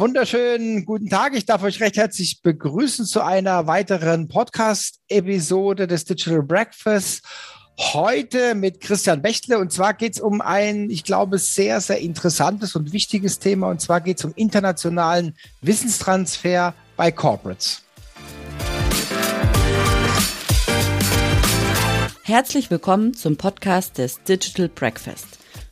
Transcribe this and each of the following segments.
Wunderschönen guten Tag. Ich darf euch recht herzlich begrüßen zu einer weiteren Podcast-Episode des Digital Breakfast. Heute mit Christian Bechtle. Und zwar geht es um ein, ich glaube, sehr, sehr interessantes und wichtiges Thema. Und zwar geht es um internationalen Wissenstransfer bei Corporates. Herzlich willkommen zum Podcast des Digital Breakfast.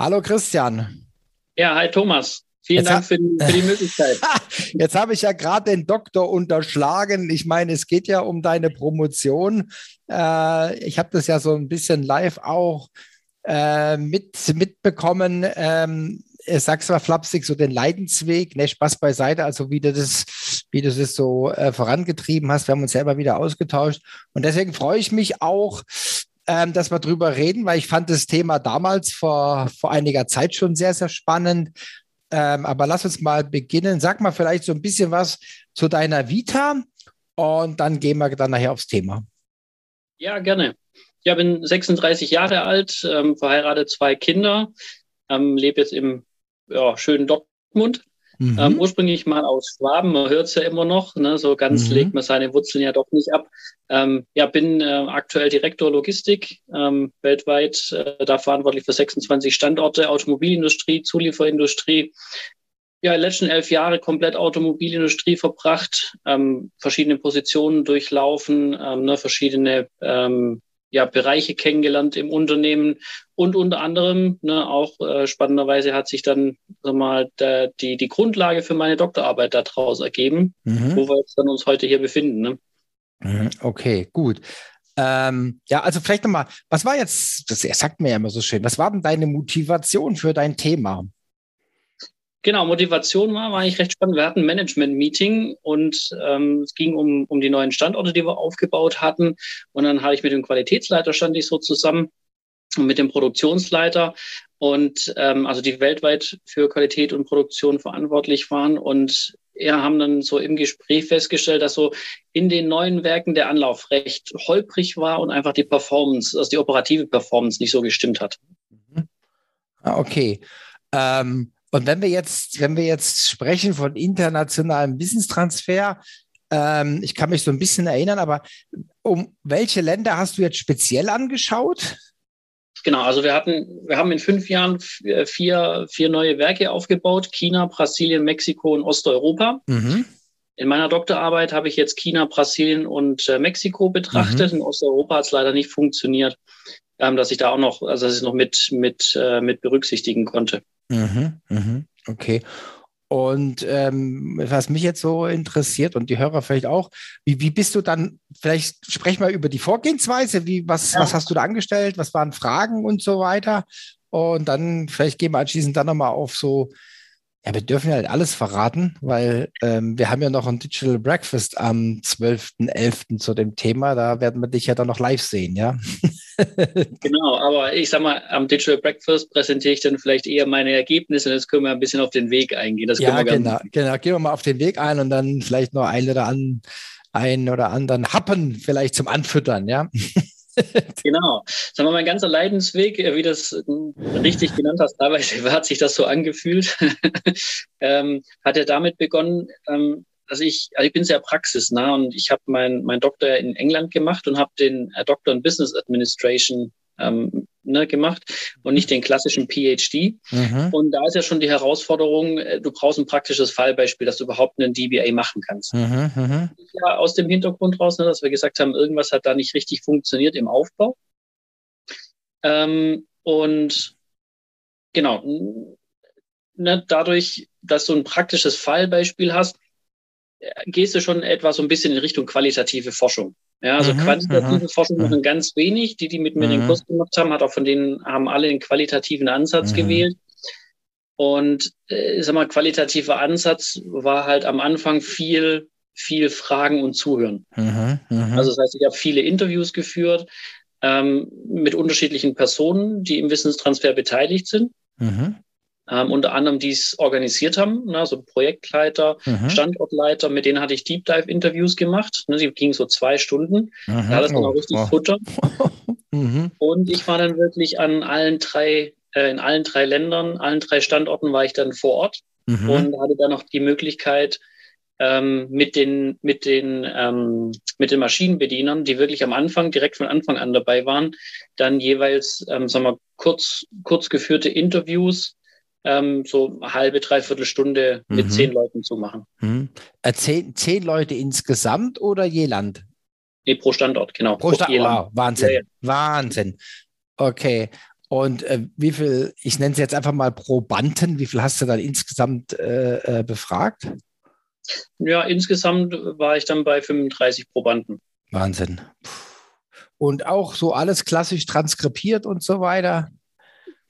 Hallo Christian. Ja, hi Thomas. Vielen Jetzt Dank für die, für die Möglichkeit. Jetzt habe ich ja gerade den Doktor unterschlagen. Ich meine, es geht ja um deine Promotion. Äh, ich habe das ja so ein bisschen live auch äh, mit, mitbekommen. Ähm, sag's mal flapsig, so den Leidensweg, ne, Spaß beiseite, also wie du das, wie du das so äh, vorangetrieben hast. Wir haben uns selber wieder ausgetauscht. Und deswegen freue ich mich auch, ähm, dass wir drüber reden, weil ich fand das Thema damals vor, vor einiger Zeit schon sehr, sehr spannend. Ähm, aber lass uns mal beginnen. Sag mal vielleicht so ein bisschen was zu deiner Vita und dann gehen wir dann nachher aufs Thema. Ja, gerne. Ich bin 36 Jahre alt, ähm, verheiratet, zwei Kinder, ähm, lebe jetzt im ja, schönen Dortmund Mhm. Ähm, ursprünglich mal aus Schwaben, man hört es ja immer noch, ne? so ganz mhm. legt man seine Wurzeln ja doch nicht ab. Ähm, ja, bin äh, aktuell Direktor Logistik ähm, weltweit, äh, da verantwortlich für 26 Standorte, Automobilindustrie, Zulieferindustrie. Ja, in den letzten elf Jahre komplett Automobilindustrie verbracht, ähm, verschiedene Positionen durchlaufen, ähm, ne, verschiedene ähm, ja, Bereiche kennengelernt im Unternehmen und unter anderem ne, auch äh, spannenderweise hat sich dann sag mal der, die die Grundlage für meine Doktorarbeit daraus ergeben, mhm. wo wir jetzt dann uns heute hier befinden. Ne? Mhm, okay, gut. Ähm, ja, also vielleicht nochmal, was war jetzt, das sagt mir ja immer so schön, was war denn deine Motivation für dein Thema? Genau, Motivation war, war eigentlich recht spannend. Wir hatten ein Management-Meeting und ähm, es ging um, um die neuen Standorte, die wir aufgebaut hatten. Und dann habe ich mit dem Qualitätsleiter stand ich so zusammen und mit dem Produktionsleiter und ähm, also die weltweit für Qualität und Produktion verantwortlich waren und ja, haben dann so im Gespräch festgestellt, dass so in den neuen Werken der Anlauf recht holprig war und einfach die Performance, also die operative Performance nicht so gestimmt hat. Mhm. Ah, okay. Ähm, und wenn wir jetzt, wenn wir jetzt sprechen von internationalem Wissenstransfer, ähm, ich kann mich so ein bisschen erinnern, aber um welche Länder hast du jetzt speziell angeschaut? Genau, also wir hatten, wir haben in fünf Jahren äh, vier, vier neue Werke aufgebaut: China, Brasilien, Mexiko und Osteuropa. Mhm. In meiner Doktorarbeit habe ich jetzt China, Brasilien und äh, Mexiko betrachtet. Mhm. In Osteuropa hat es leider nicht funktioniert, ähm, dass ich da auch noch, also dass ich noch mit, mit, äh, mit berücksichtigen konnte. Mhm, mhm, okay. Und ähm, was mich jetzt so interessiert und die Hörer vielleicht auch, wie, wie bist du dann, vielleicht sprech mal über die Vorgehensweise, wie, was, ja. was hast du da angestellt, was waren Fragen und so weiter. Und dann vielleicht gehen wir anschließend dann nochmal auf so ja, wir dürfen ja halt alles verraten, weil ähm, wir haben ja noch ein Digital Breakfast am 12.11. zu dem Thema. Da werden wir dich ja dann noch live sehen, ja? genau, aber ich sag mal, am Digital Breakfast präsentiere ich dann vielleicht eher meine Ergebnisse und jetzt können wir ein bisschen auf den Weg eingehen. Das ja, genau, genau. Gehen wir mal auf den Weg ein und dann vielleicht noch ein oder, an, ein oder anderen Happen vielleicht zum Anfüttern, ja? genau. Sagen wir mal, mein ganzer Leidensweg, äh, wie du das äh, richtig genannt hast, teilweise hat sich das so angefühlt, ähm, hat er damit begonnen, ähm, also ich, also ich bin sehr praxisnah und ich habe meinen mein Doktor in England gemacht und habe den äh, Doktor in Business Administration ähm, ne, gemacht und nicht den klassischen PhD. Mhm. Und da ist ja schon die Herausforderung, äh, du brauchst ein praktisches Fallbeispiel, dass du überhaupt einen DBA machen kannst. Mhm, mhm. Ja, aus dem Hintergrund raus, ne, dass wir gesagt haben, irgendwas hat da nicht richtig funktioniert im Aufbau. Ähm, und genau, ne, dadurch, dass du ein praktisches Fallbeispiel hast, gehst du schon etwas so ein bisschen in Richtung qualitative Forschung. Ja, also mhm, quantitative mhm, Forschung machen mhm. ganz wenig. Die, die mit mir den mhm. Kurs gemacht haben, hat auch von denen, haben alle einen qualitativen Ansatz gewählt. Und äh, ich sag mal, qualitativer Ansatz war halt am Anfang viel, viel Fragen und Zuhören. Also das heißt, ich habe viele Interviews geführt ähm, mit unterschiedlichen Personen, die im Wissenstransfer beteiligt sind. Ähm, unter anderem die es organisiert haben, ne, so Projektleiter, mhm. Standortleiter, mit denen hatte ich Deep Dive Interviews gemacht. Ne, die gingen so zwei Stunden. Mhm. Da hat es dann auch richtig oh. Futter. mhm. Und ich war dann wirklich an allen drei, äh, in allen drei Ländern, allen drei Standorten war ich dann vor Ort mhm. und hatte dann noch die Möglichkeit, ähm, mit den, mit den, ähm, mit den Maschinenbedienern, die wirklich am Anfang, direkt von Anfang an dabei waren, dann jeweils, ähm, sagen wir, kurz, kurz geführte Interviews ähm, so eine halbe, dreiviertel Stunde mit mhm. zehn Leuten zu machen. Mhm. Äh, zehn, zehn Leute insgesamt oder je Land? Nee, pro Standort, genau. Pro, Standort, wow, Wahnsinn, ja, ja. Wahnsinn. Okay. Und äh, wie viel, ich nenne es jetzt einfach mal Probanden, wie viel hast du dann insgesamt äh, äh befragt? Ja, insgesamt war ich dann bei 35 Probanden. Wahnsinn. Und auch so alles klassisch transkribiert und so weiter?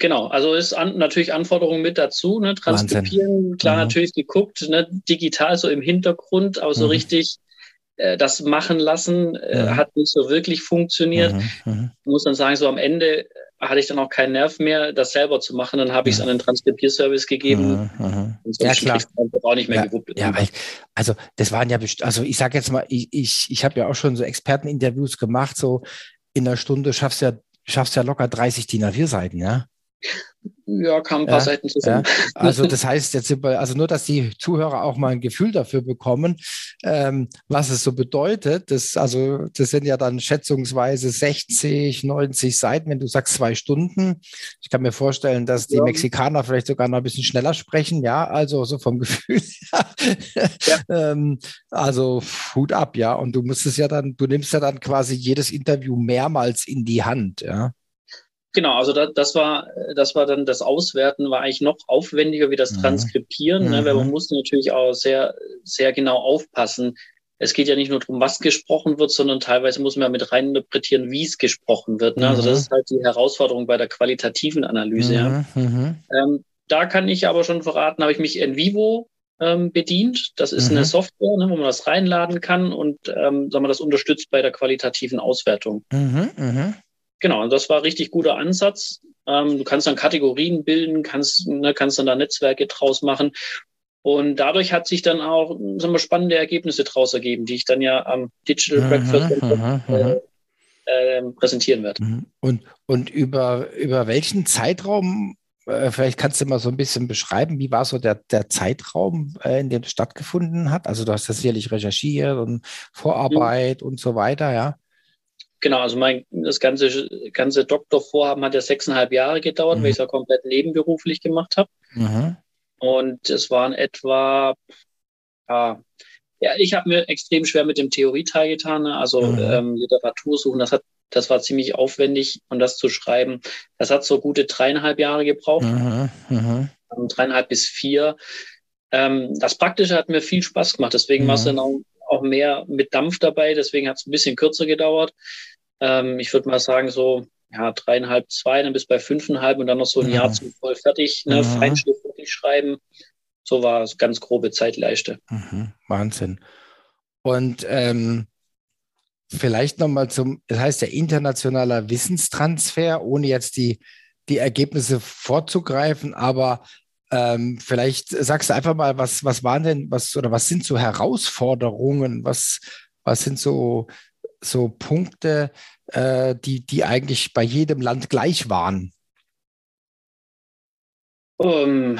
Genau, also ist an, natürlich Anforderungen mit dazu. Ne? Transkribieren, Wahnsinn. klar mhm. natürlich geguckt, ne? digital so im Hintergrund, aber so mhm. richtig äh, das machen lassen äh, mhm. hat nicht so wirklich funktioniert. Mhm. mhm. Ich muss dann sagen, so am Ende hatte ich dann auch keinen Nerv mehr, das selber zu machen. Dann habe ich es an den Transkribierservice gegeben. Mhm. ja, klar. Auch nicht mehr ja, gewuppt. Ja, weil, also das waren ja, also ich sage jetzt mal, ich, ich, ich habe ja auch schon so Experteninterviews gemacht, so in einer Stunde schaffst du ja, schaffst ja locker 30 DIN A4 Seiten, ja. Ja, kam ein paar ja, Seiten zusammen. Ja. Also das heißt jetzt, also nur, dass die Zuhörer auch mal ein Gefühl dafür bekommen, ähm, was es so bedeutet. Das, also das sind ja dann schätzungsweise 60, 90 Seiten, wenn du sagst zwei Stunden. Ich kann mir vorstellen, dass die ja. Mexikaner vielleicht sogar noch ein bisschen schneller sprechen. Ja, also so vom Gefühl. ähm, also Hut ab, ja. Und du musst es ja dann, du nimmst ja dann quasi jedes Interview mehrmals in die Hand, ja. Genau, also da, das war das war dann das Auswerten war eigentlich noch aufwendiger wie das mhm. Transkripieren, mhm. ne, weil man mhm. musste natürlich auch sehr sehr genau aufpassen. Es geht ja nicht nur darum, was gesprochen wird, sondern teilweise muss man ja mit rein interpretieren, wie es gesprochen wird. Ne? Mhm. Also das mhm. ist halt die Herausforderung bei der qualitativen Analyse. Ja. Mhm. Ähm, da kann ich aber schon verraten, habe ich mich in Vivo ähm, bedient. Das ist eine Software, ne, wo man das reinladen kann und ähm, sagen wir, das unterstützt bei der qualitativen Auswertung. Mhm, Genau, und das war richtig guter Ansatz. Ähm, du kannst dann Kategorien bilden, kannst, ne, kannst dann da Netzwerke draus machen. Und dadurch hat sich dann auch sagen wir, spannende Ergebnisse draus ergeben, die ich dann ja am Digital Breakfast aha, aha. Äh, äh, präsentieren werde. Mhm. Und, und über, über welchen Zeitraum, äh, vielleicht kannst du mal so ein bisschen beschreiben, wie war so der, der Zeitraum, äh, in dem es stattgefunden hat? Also du hast das sicherlich recherchiert und Vorarbeit mhm. und so weiter, ja? Genau, also mein das ganze ganze Doktorvorhaben hat ja sechseinhalb Jahre gedauert, mhm. weil ich es ja komplett nebenberuflich gemacht habe. Mhm. Und es waren etwa, ja, ja ich habe mir extrem schwer mit dem Theorieteil getan, ne? also mhm. ähm, Literatur suchen, das hat das war ziemlich aufwendig und das zu schreiben. Das hat so gute dreieinhalb Jahre gebraucht. Mhm. mhm. Ähm, dreieinhalb bis vier. Ähm, das Praktische hat mir viel Spaß gemacht, deswegen war es mhm. dann auch, auch mehr mit Dampf dabei, deswegen hat es ein bisschen kürzer gedauert. Ähm, ich würde mal sagen, so ja, dreieinhalb, zwei, dann bis bei fünfeinhalb und dann noch so ein mhm. Jahr zum voll fertig, ne, mhm. Feinschrift wirklich schreiben. So war es ganz grobe Zeitleiste. Mhm. Wahnsinn. Und ähm, vielleicht nochmal zum, das heißt ja internationaler Wissenstransfer, ohne jetzt die, die Ergebnisse vorzugreifen, aber ähm, vielleicht sagst du einfach mal, was, was waren denn, was oder was sind so Herausforderungen, was, was sind so so Punkte, äh, die, die eigentlich bei jedem Land gleich waren? Um,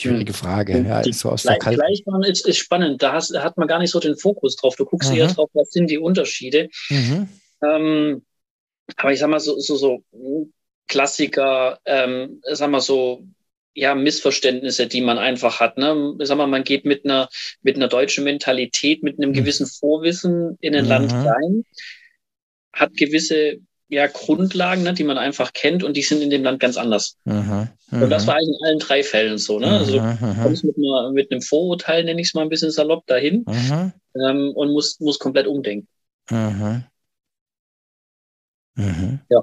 Schwierige Frage. Ja, die, so aus gleich, der gleich waren ist, ist spannend. Da, hast, hat man gar nicht so den Fokus drauf. Du guckst mhm. eher drauf, was sind die Unterschiede. Mhm. Ähm, aber ich sag mal so, so, so Klassiker, ähm, sag mal so, ja, Missverständnisse, die man einfach hat. Ne? Sag mal, man geht mit einer, mit einer deutschen Mentalität, mit einem hm. gewissen Vorwissen in ein mhm. Land rein, hat gewisse ja, Grundlagen, ne, die man einfach kennt und die sind in dem Land ganz anders. Mhm. Mhm. Und das war eigentlich in allen drei Fällen so. Ne? Also du mhm. kommst mit, einer, mit einem Vorurteil, nenne ich es mal ein bisschen salopp, dahin mhm. ähm, und musst, musst komplett umdenken. Mhm. Ja.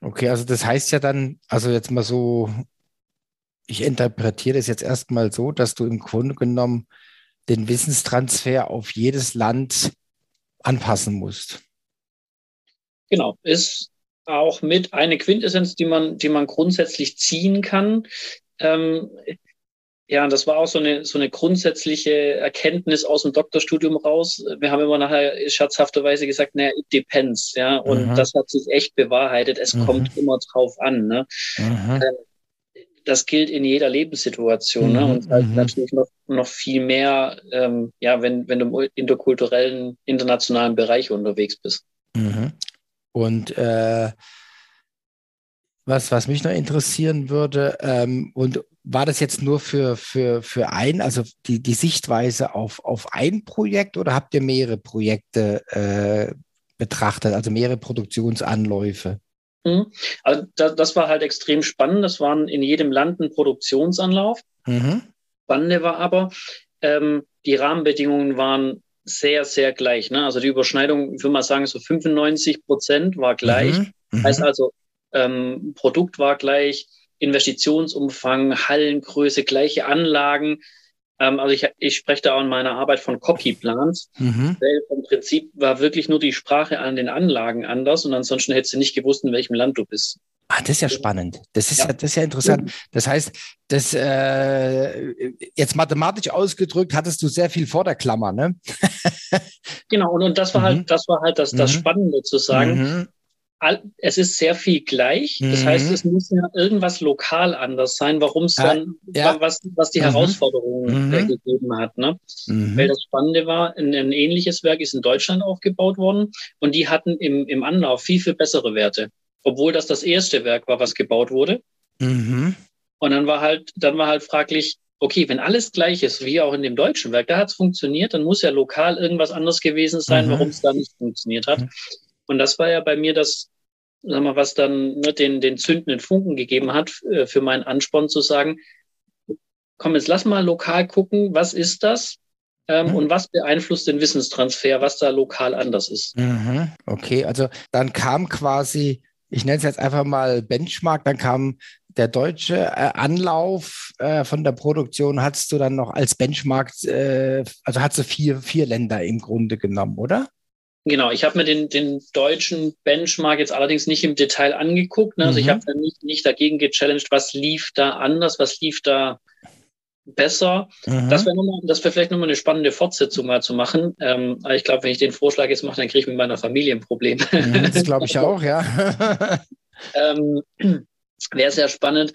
Okay, also das heißt ja dann, also jetzt mal so, ich interpretiere das jetzt erstmal so, dass du im Grunde genommen den Wissenstransfer auf jedes Land anpassen musst. Genau, ist auch mit eine Quintessenz, die man, die man grundsätzlich ziehen kann. Ähm, ja, das war auch so eine, so eine grundsätzliche Erkenntnis aus dem Doktorstudium raus. Wir haben immer nachher scherzhafterweise gesagt, naja, it depends, ja. Und mhm. das hat sich echt bewahrheitet. Es mhm. kommt immer drauf an, ne. Mhm. Ähm, das gilt in jeder Lebenssituation, ne? Und halt mhm. natürlich noch, noch viel mehr, ähm, ja, wenn, wenn du im interkulturellen, internationalen Bereich unterwegs bist. Mhm. Und äh, was, was mich noch interessieren würde, ähm, und war das jetzt nur für, für, für ein, also die, die Sichtweise auf, auf ein Projekt oder habt ihr mehrere Projekte äh, betrachtet, also mehrere Produktionsanläufe? Mhm. Also das, das, war halt extrem spannend. Das waren in jedem Land ein Produktionsanlauf. Mhm. Spannende war aber, ähm, die Rahmenbedingungen waren sehr, sehr gleich. Ne? Also die Überschneidung, ich würde mal sagen, so 95 Prozent war gleich. Mhm. Mhm. Heißt also, ähm, Produkt war gleich, Investitionsumfang, Hallengröße, gleiche Anlagen. Ähm, also ich, ich spreche da auch in meiner Arbeit von Copyplans. Mhm. Weil im Prinzip war wirklich nur die Sprache an den Anlagen anders und ansonsten hättest du nicht gewusst, in welchem Land du bist. Ah, das ist ja spannend. Das ist ja, ja das ist ja interessant. Das heißt, das äh, jetzt mathematisch ausgedrückt, hattest du sehr viel vor der Klammer, ne? genau, und, und das war halt, mhm. das war halt das, das mhm. Spannende zu sagen. Mhm es ist sehr viel gleich. Das mhm. heißt, es muss ja irgendwas lokal anders sein, warum es dann, ja. was, was die mhm. Herausforderungen mhm. gegeben hat. Ne? Mhm. Weil das Spannende war, ein, ein, ähnliches Werk ist in Deutschland aufgebaut worden und die hatten im, im Anlauf viel, viel bessere Werte. Obwohl das das erste Werk war, was gebaut wurde. Mhm. Und dann war halt, dann war halt fraglich, okay, wenn alles gleich ist, wie auch in dem deutschen Werk, da hat es funktioniert, dann muss ja lokal irgendwas anderes gewesen sein, mhm. warum es da nicht funktioniert hat. Und das war ja bei mir das, sag mal, was dann ne, den, den zündenden Funken gegeben hat äh, für meinen Ansporn zu sagen, komm, jetzt lass mal lokal gucken, was ist das? Ähm, mhm. Und was beeinflusst den Wissenstransfer, was da lokal anders ist? Mhm. Okay, also dann kam quasi, ich nenne es jetzt einfach mal Benchmark, dann kam der deutsche äh, Anlauf äh, von der Produktion, hattest du dann noch als Benchmark, äh, also hast du vier, vier Länder im Grunde genommen, oder? Genau, ich habe mir den, den deutschen Benchmark jetzt allerdings nicht im Detail angeguckt. Ne? Also mhm. ich habe nicht, nicht dagegen gechallenged, was lief da anders, was lief da besser. Mhm. Das wäre wär vielleicht nochmal eine spannende Fortsetzung mal zu machen. Ähm, aber ich glaube, wenn ich den Vorschlag jetzt mache, dann kriege ich mit meiner Familie ein Problem. Mhm, das glaube ich auch, ja. ähm, wäre sehr spannend,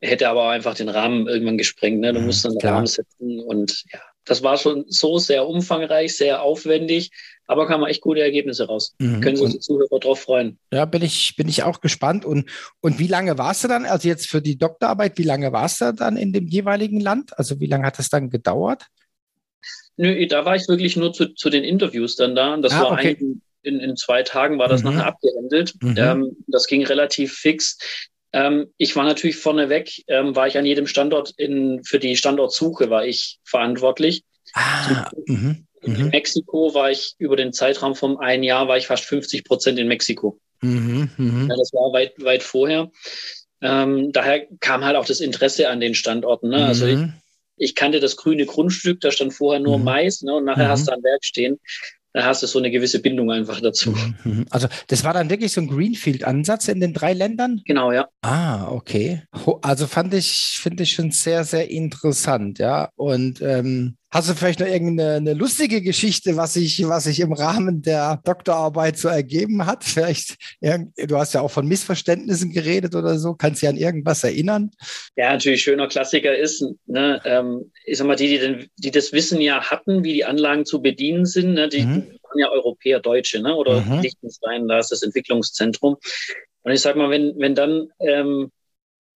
hätte aber auch einfach den Rahmen irgendwann gesprengt. Ne? Du mhm, musst dann den Rahmen setzen und ja, das war schon so sehr umfangreich, sehr aufwendig, aber kamen echt gute Ergebnisse raus. Mhm. Können sich die Zuhörer drauf freuen. Ja, bin ich, bin ich auch gespannt. Und, und wie lange warst du dann, also jetzt für die Doktorarbeit, wie lange warst du dann in dem jeweiligen Land? Also wie lange hat das dann gedauert? Nö, da war ich wirklich nur zu, zu den Interviews dann da. Das ah, war okay. in, in zwei Tagen war das mhm. nachher abgehandelt. Mhm. Ähm, das ging relativ fix. Ähm, ich war natürlich vorneweg, ähm, war ich an jedem Standort in, für die Standortsuche war ich verantwortlich. Ah, mhm, in mhm. Mexiko war ich über den Zeitraum von ein Jahr war ich fast 50 Prozent in Mexiko. Mhm, mh. ja, das war weit, weit vorher. Ähm, daher kam halt auch das Interesse an den Standorten. Ne? Also ich, mhm. ich, kannte das grüne Grundstück, da stand vorher nur mhm. Mais ne? und nachher hast du ein Werk stehen da hast du so eine gewisse Bindung einfach dazu. Mhm, mhm. Also das war dann wirklich so ein Greenfield-Ansatz in den drei Ländern? Genau, ja. Ah, okay. Also fand ich, finde ich schon sehr, sehr interessant, ja. Und ähm, Hast du vielleicht noch irgendeine lustige Geschichte, was sich, was sich im Rahmen der Doktorarbeit so ergeben hat? Vielleicht, du hast ja auch von Missverständnissen geredet oder so. Kannst du dich an irgendwas erinnern? Ja, natürlich schöner Klassiker ist, ne, ähm, ich sag mal, die, die, den, die das Wissen ja hatten, wie die Anlagen zu bedienen sind, ne, die mhm. waren ja Europäer, Deutsche, ne, oder mhm. Liechtenstein, da ist das Entwicklungszentrum. Und ich sag mal, wenn, wenn dann, ähm,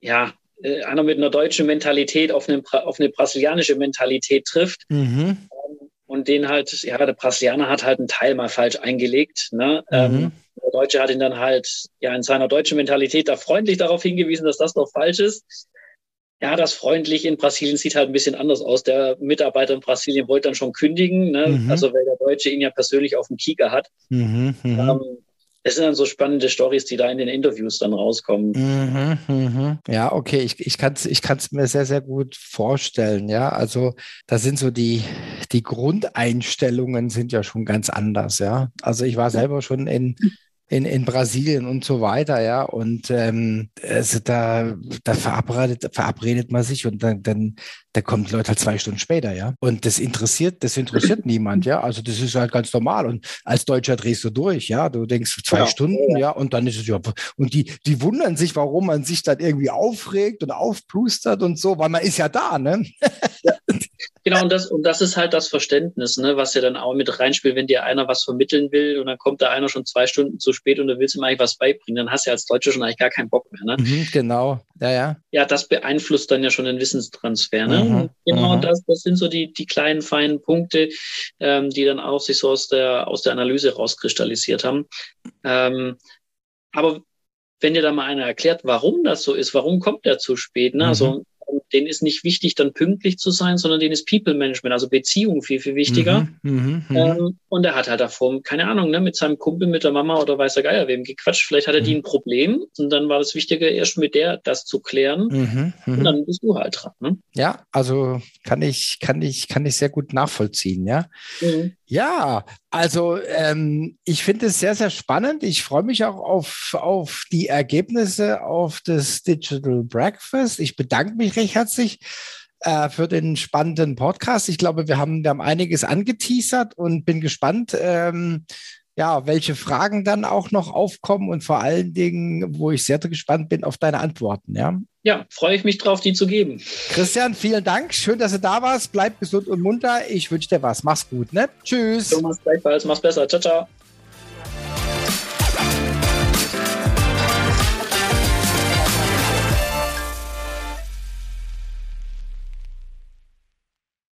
ja, äh, einer mit einer deutschen Mentalität auf eine, auf eine brasilianische Mentalität trifft. Mhm. Ähm, und den halt, ja, der Brasilianer hat halt einen Teil mal falsch eingelegt. Ne? Mhm. Ähm, der Deutsche hat ihn dann halt ja in seiner deutschen Mentalität da freundlich darauf hingewiesen, dass das doch falsch ist. Ja, das freundlich in Brasilien sieht halt ein bisschen anders aus. Der Mitarbeiter in Brasilien wollte dann schon kündigen, ne? mhm. also weil der Deutsche ihn ja persönlich auf dem Kieker hat. Mhm, mhm. ähm, das sind dann so spannende Stories, die da in den Interviews dann rauskommen. Mhm, mhm. Ja, okay, ich, ich kann es ich kann's mir sehr, sehr gut vorstellen. Ja, also da sind so die, die Grundeinstellungen sind ja schon ganz anders. Ja, also ich war selber schon in in, in Brasilien und so weiter, ja. Und ähm, also da, da verabredet, verabredet man sich und dann, dann da kommen die Leute halt zwei Stunden später, ja. Und das interessiert, das interessiert niemand, ja. Also das ist halt ganz normal. Und als Deutscher drehst du durch, ja. Du denkst zwei ja. Stunden, ja, und dann ist es ja. Und die, die wundern sich, warum man sich dann irgendwie aufregt und aufplustert und so, weil man ist ja da, ne? Ja. Genau, und das, und das ist halt das Verständnis, ne, was ja dann auch mit reinspielt, wenn dir einer was vermitteln will und dann kommt da einer schon zwei Stunden zu spät und du willst ihm eigentlich was beibringen, dann hast du ja als Deutscher schon eigentlich gar keinen Bock mehr. Ne? Mhm, genau, ja, ja. Ja, das beeinflusst dann ja schon den Wissenstransfer. Ne? Mhm, genau, mhm. das, das sind so die, die kleinen, feinen Punkte, ähm, die dann auch sich so aus der, aus der Analyse rauskristallisiert haben. Ähm, aber wenn dir da mal einer erklärt, warum das so ist, warum kommt er zu spät, ne? Also mhm denen ist nicht wichtig, dann pünktlich zu sein, sondern denen ist People Management, also Beziehung viel, viel wichtiger. Mhm, mh, mh. Ähm, und er hat halt davor, keine Ahnung, ne, mit seinem Kumpel, mit der Mama oder weiß der Geier wem gequatscht. Vielleicht hatte mhm. die ein Problem und dann war das Wichtige, erst mit der das zu klären. Mhm, und dann bist du halt dran. Ne? Ja, also kann ich, kann ich, kann ich sehr gut nachvollziehen, ja. Mhm. Ja, also ähm, ich finde es sehr, sehr spannend. Ich freue mich auch auf, auf die Ergebnisse auf das Digital Breakfast. Ich bedanke mich recht herzlich äh, für den spannenden Podcast. Ich glaube, wir haben, wir haben einiges angeteasert und bin gespannt, ähm, ja, welche Fragen dann auch noch aufkommen und vor allen Dingen, wo ich sehr gespannt bin auf deine Antworten. Ja, ja freue ich mich drauf, die zu geben. Christian, vielen Dank. Schön, dass du da warst. Bleib gesund und munter. Ich wünsche dir was. Mach's gut. Ne? Tschüss. Thomas, gleichfalls. Mach's besser. Ciao, ciao.